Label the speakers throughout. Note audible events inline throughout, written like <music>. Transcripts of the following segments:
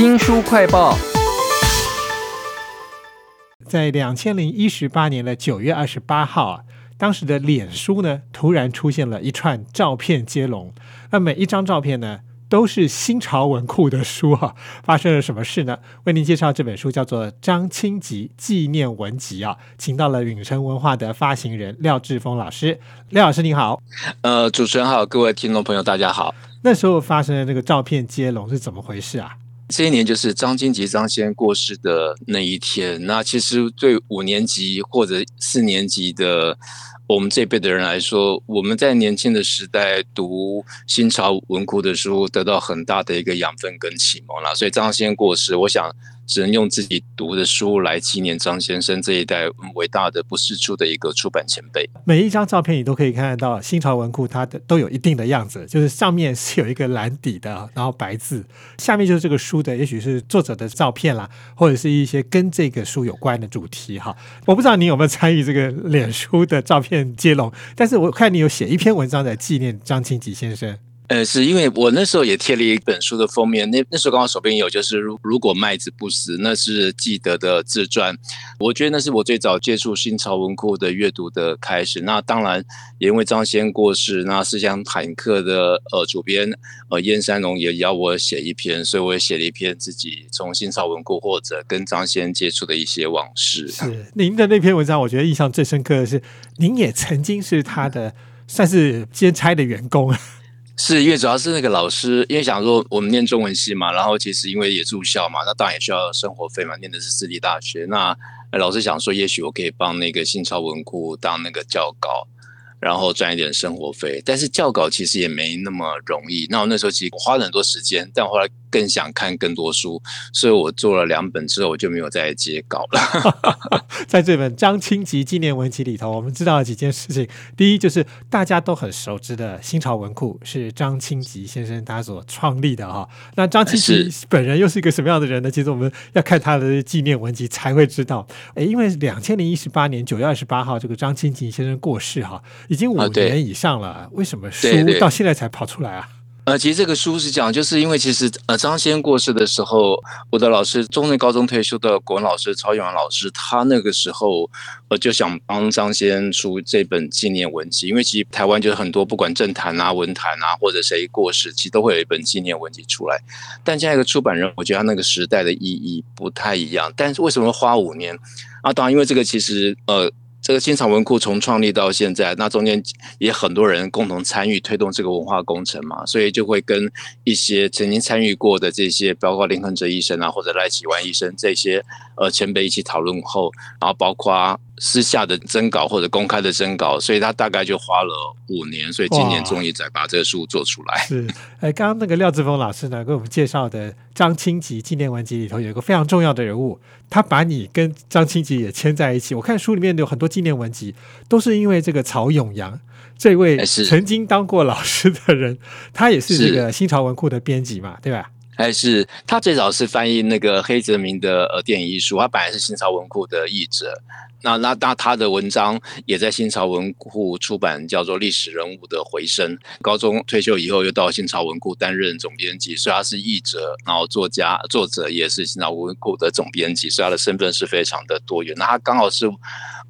Speaker 1: 新书快报，
Speaker 2: 在两千零一十八年的九月二十八号啊，当时的脸书呢，突然出现了一串照片接龙。那每一张照片呢，都是新潮文库的书啊。<laughs> 发生了什么事呢？为您介绍这本书叫做《张清吉纪念文集》啊，请到了允城文化的发行人廖志峰老师。廖老师您好，
Speaker 3: 呃，主持人好，各位听众朋友大家好。
Speaker 2: 那时候发生的那个照片接龙是怎么回事啊？
Speaker 3: 这一年就是张金吉张先过世的那一天。那其实对五年级或者四年级的我们这辈的人来说，我们在年轻的时代读新潮文库的书，得到很大的一个养分跟启蒙了。所以张先过世，我想。只能用自己读的书来纪念张先生这一代伟大的不世出的一个出版前辈。
Speaker 2: 每一张照片你都可以看得到，新潮文库它的都有一定的样子，就是上面是有一个蓝底的，然后白字，下面就是这个书的，也许是作者的照片啦，或者是一些跟这个书有关的主题哈。我不知道你有没有参与这个脸书的照片接龙，但是我看你有写一篇文章在纪念张清吉先生。
Speaker 3: 呃，是因为我那时候也贴了一本书的封面，那那时候刚好手边有，就是如如果麦子不死，那是记得的自传。我觉得那是我最早接触新潮文库的阅读的开始。那当然也因为张先过世，那思想坦克的呃主编呃燕山龙也邀我写一篇，所以我也写了一篇自己从新潮文库或者跟张先接触的一些往事。
Speaker 2: 是您的那篇文章，我觉得印象最深刻的是，您也曾经是他的算是兼差的员工。
Speaker 3: 是因为主要是那个老师，因为想说我们念中文系嘛，然后其实因为也住校嘛，那当然也需要生活费嘛，念的是私立大学。那老师想说，也许我可以帮那个新潮文库当那个教稿。然后赚一点生活费，但是教稿其实也没那么容易。那我那时候其实花了很多时间，但后来更想看更多书，所以我做了两本之后，我就没有再接稿了。<laughs>
Speaker 2: 在这本张清吉纪念文集里头，我们知道了几件事情。第一，就是大家都很熟知的新潮文库是张清吉先生他所创立的哈。那张清吉本人又是一个什么样的人呢？其实我们要看他的纪念文集才会知道。诶，因为两千零一十八年九月二十八号，这个张清吉先生过世哈。已经五年以上了，为什么书到现在才跑出来啊？
Speaker 3: 呃，其实这个书是讲，就是因为其实呃张先过世的时候，我的老师中正高中退休的国文老师曹永老师，他那个时候呃就想帮张先出这本纪念文集，因为其实台湾就是很多不管政坛啊、文坛啊，或者谁过世，其实都会有一本纪念文集出来。但这样一个出版人，我觉得他那个时代的意义不太一样。但是为什么花五年啊？当然，因为这个其实呃。这个新潮文库从创立到现在，那中间也很多人共同参与推动这个文化工程嘛，所以就会跟一些曾经参与过的这些，包括林恒哲医生啊，或者赖启万医生这些呃前辈一起讨论后，然后包括。私下的征稿或者公开的征稿，所以他大概就花了五年，所以今年终于才把这个书做出来。
Speaker 2: 是，哎，刚刚那个廖志峰老师呢，给我们介绍的张清吉纪念文集里头有一个非常重要的人物，他把你跟张清吉也牵在一起。我看书里面有很多纪念文集，都是因为这个曹永阳这位曾经当过老师的人，他也是这个新潮文库的编辑嘛，对吧？
Speaker 3: 还是他最早是翻译那个黑泽明的呃电影艺术，他本来是新潮文库的译者。那那那他的文章也在新潮文库出版，叫做《历史人物的回声》。高中退休以后，又到新潮文库担任总编辑，所以他是译者，然后作家、作者也是新潮文库的总编辑，所以他的身份是非常的多元。那他刚好是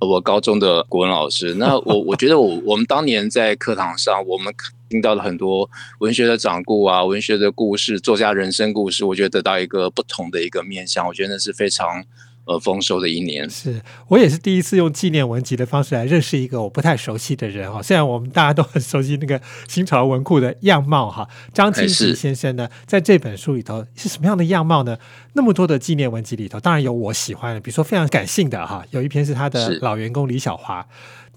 Speaker 3: 我高中的国文老师。那我我觉得我我们当年在课堂上，我们听到了很多文学的掌故啊，文学的故事，作家人生故事，我觉得得到一个不同的一个面向，我觉得那是非常。呃，丰收的一年，
Speaker 2: 是我也是第一次用纪念文集的方式来认识一个我不太熟悉的人哈。虽然我们大家都很熟悉那个新潮文库的样貌哈，张清吉先生呢，在这本书里头是什么样的样貌呢？那么多的纪念文集里头，当然有我喜欢的，比如说非常感性的哈，有一篇是他的老员工李小华。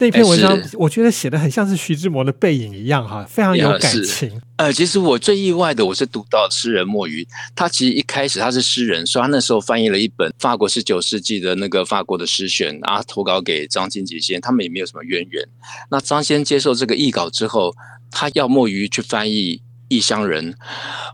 Speaker 2: 那篇文章，我觉得写的很像是徐志摩的背影一样哈，非常有感情。
Speaker 3: 呃，其实我最意外的，我是读到诗人墨鱼，他其实一开始他是诗人，所以他那时候翻译了一本法国十九世纪的那个法国的诗选，然后投稿给张金吉先，他们也没有什么渊源。那张先接受这个译稿之后，他要墨鱼去翻译。异乡人，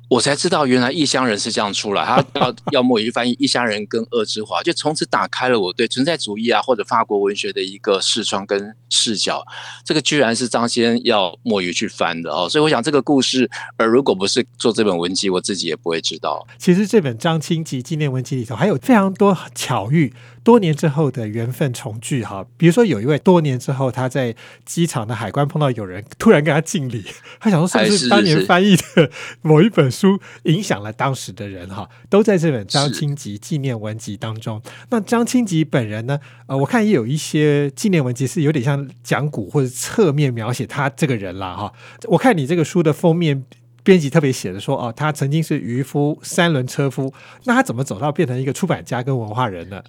Speaker 3: 我才知道原来异乡人是这样出来。他 <laughs> 要要墨鱼翻译异乡人跟恶之华，就从此打开了我对存在主义啊或者法国文学的一个视窗跟视角。这个居然是张先要墨鱼去翻的哦，所以我想这个故事，而如果不是做这本文集，我自己也不会知道。
Speaker 2: 其实这本张清吉纪念文集里头还有非常多巧遇。多年之后的缘分重聚，哈，比如说有一位多年之后他在机场的海关碰到有人突然跟他敬礼，他想说是不是当年翻译的某一本书影响了当时的人，哈，都在这本张清吉纪念文集当中。那张清吉本人呢？呃，我看也有一些纪念文集是有点像讲古或者侧面描写他这个人啦，哈。我看你这个书的封面编辑特别写的说，哦，他曾经是渔夫、三轮车夫，那他怎么走到变成一个出版家跟文化人呢？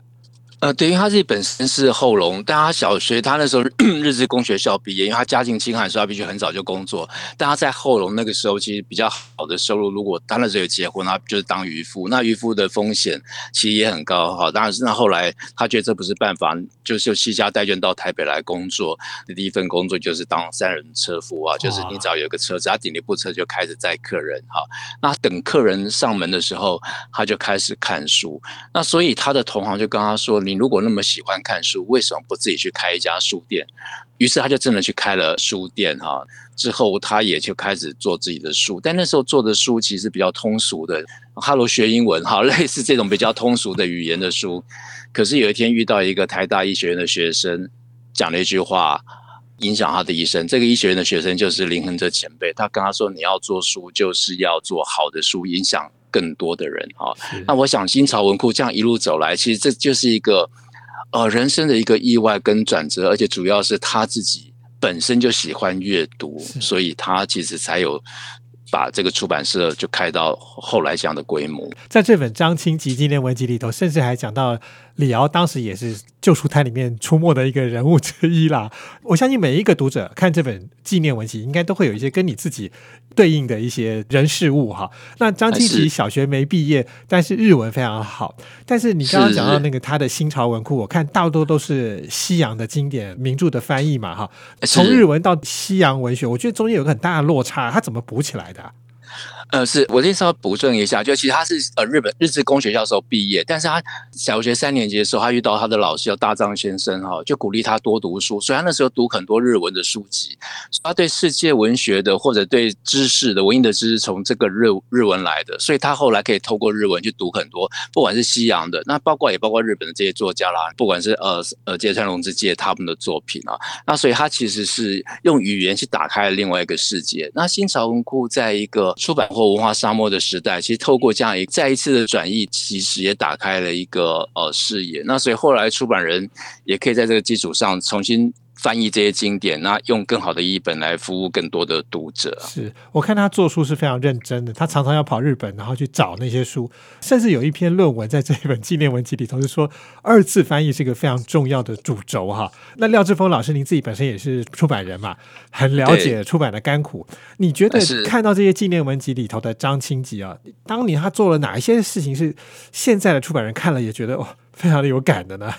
Speaker 3: 呃，对，因为他自己本身是后龙，但他小学他那时候 <clears throat> 日资工学校毕业，因为他家境清寒，所以他必须很早就工作。但他在后龙那个时候其实比较好的收入，如果他那时候有结婚，他就是当渔夫。那渔夫的风险其实也很高，哈。当然是那后来他觉得这不是办法，就就西家带眷到台北来工作。第一份工作就是当三人车夫啊，就是你只要有个车子，他顶了一部车就开始载客人，哈。那等客人上门的时候，他就开始看书。那所以他的同行就跟他说。你如果那么喜欢看书，为什么不自己去开一家书店？于是他就真的去开了书店哈。之后他也就开始做自己的书，但那时候做的书其实比较通俗的，哈喽学英文哈，类似这种比较通俗的语言的书。可是有一天遇到一个台大医学院的学生，讲了一句话，影响他的一生。这个医学院的学生就是林恒哲前辈，他跟他说：“你要做书，就是要做好的书，影响。”更多的人哈，那我想新潮文库这样一路走来，其实这就是一个呃人生的一个意外跟转折，而且主要是他自己本身就喜欢阅读，所以他其实才有把这个出版社就开到后来这样的规模。
Speaker 2: 在这本张清吉纪念文集里头，甚至还讲到。李敖当时也是旧书摊里面出没的一个人物之一啦。<laughs> 我相信每一个读者看这本纪念文集，应该都会有一些跟你自己对应的一些人事物哈。那张清奇小学没毕业，但是日文非常好。但是你刚刚讲到那个他的新潮文库，我看大多都是西洋的经典名著的翻译嘛哈。从日文到西洋文学，我觉得中间有个很大的落差，他怎么补起来的？
Speaker 3: 呃，是我这稍微补正一下，就其实他是呃日本日治工学校时候毕业，但是他小学三年级的时候，他遇到他的老师叫大藏先生哈，就鼓励他多读书，所以他那时候读很多日文的书籍，他对世界文学的或者对知识的文艺的知识从这个日日文来的，所以他后来可以透过日文去读很多，不管是西洋的，那包括也包括日本的这些作家啦，不管是呃呃芥川龙之介他们的作品啊，那所以他其实是用语言去打开了另外一个世界。那新潮文库在一个出版。或文化沙漠的时代，其实透过这样一再一次的转移，其实也打开了一个呃视野。那所以后来出版人也可以在这个基础上重新。翻译这些经典，那用更好的译本来服务更多的读者。
Speaker 2: 是我看他做书是非常认真的，他常常要跑日本，然后去找那些书，甚至有一篇论文在这一本纪念文集里头，是说二次翻译是一个非常重要的主轴哈。<laughs> 那廖志峰老师，您自己本身也是出版人嘛，很了解出版的甘苦。你觉得看到这些纪念文集里头的张清吉啊，当年他做了哪一些事情是现在的出版人看了也觉得哦？非常的有感的呢，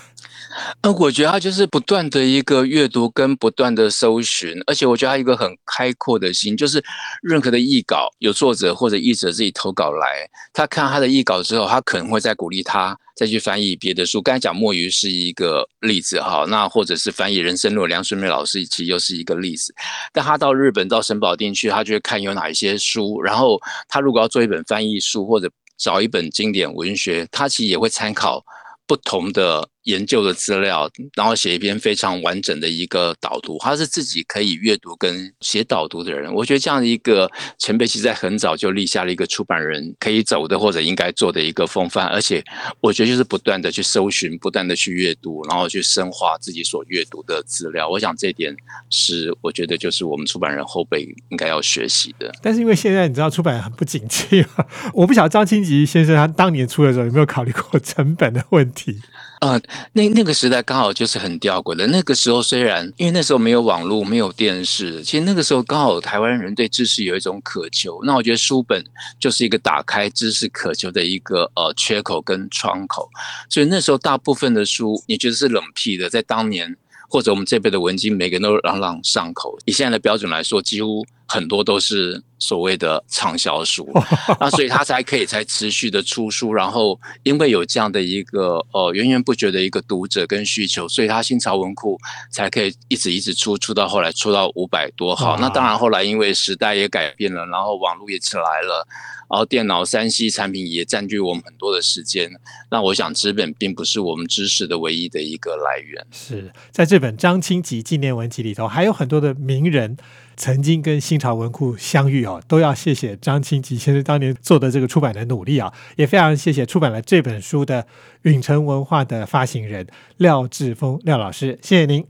Speaker 3: 呃，我觉得他就是不断的一个阅读跟不断的搜寻，而且我觉得他一个很开阔的心，就是任何的译稿有作者或者译者自己投稿来，他看他的译稿之后，他可能会再鼓励他再去翻译别的书。刚才讲墨鱼是一个例子哈，那或者是翻译人生路梁顺美老师其实又是一个例子。但他到日本到神保町去，他就会看有哪一些书，然后他如果要做一本翻译书或者找一本经典文学，他其实也会参考。不同的。研究的资料，然后写一篇非常完整的一个导读。他是自己可以阅读跟写导读的人。我觉得这样的一个前辈，其实在很早就立下了一个出版人可以走的或者应该做的一个风范。而且，我觉得就是不断的去搜寻，不断的去阅读，然后去深化自己所阅读的资料。我想这点是我觉得就是我们出版人后辈应该要学习的。
Speaker 2: 但是因为现在你知道出版很不景气，<laughs> 我不晓得张清吉先生他当年出的时候有没有考虑过成本的问题。
Speaker 3: 呃，那那个时代刚好就是很吊诡的。那个时候虽然因为那时候没有网络，没有电视，其实那个时候刚好台湾人对知识有一种渴求。那我觉得书本就是一个打开知识渴求的一个呃缺口跟窗口。所以那时候大部分的书，你觉得是冷僻的，在当年或者我们这辈的文经，每个人都朗朗上口。以现在的标准来说，几乎。很多都是所谓的畅销书，<laughs> 那所以他才可以才持续的出书，然后因为有这样的一个呃源源不绝的一个读者跟需求，所以他新潮文库才可以一直一直出，出到后来出到五百多号。那当然后来因为时代也改变了，然后网络也起来了，然后电脑三 C 产品也占据我们很多的时间。那我想纸本并不是我们知识的唯一的一个来源。
Speaker 2: 是在这本张清吉纪念文集里头，还有很多的名人。曾经跟新潮文库相遇哦，都要谢谢张清吉先生当年做的这个出版的努力啊，也非常谢谢出版了这本书的允城文化的发行人廖志峰廖老师，谢谢您，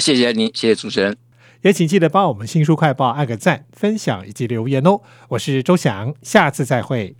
Speaker 3: 谢谢您，谢谢主持人，
Speaker 2: 也请记得帮我们新书快报按个赞、分享以及留言哦。我是周翔，下次再会。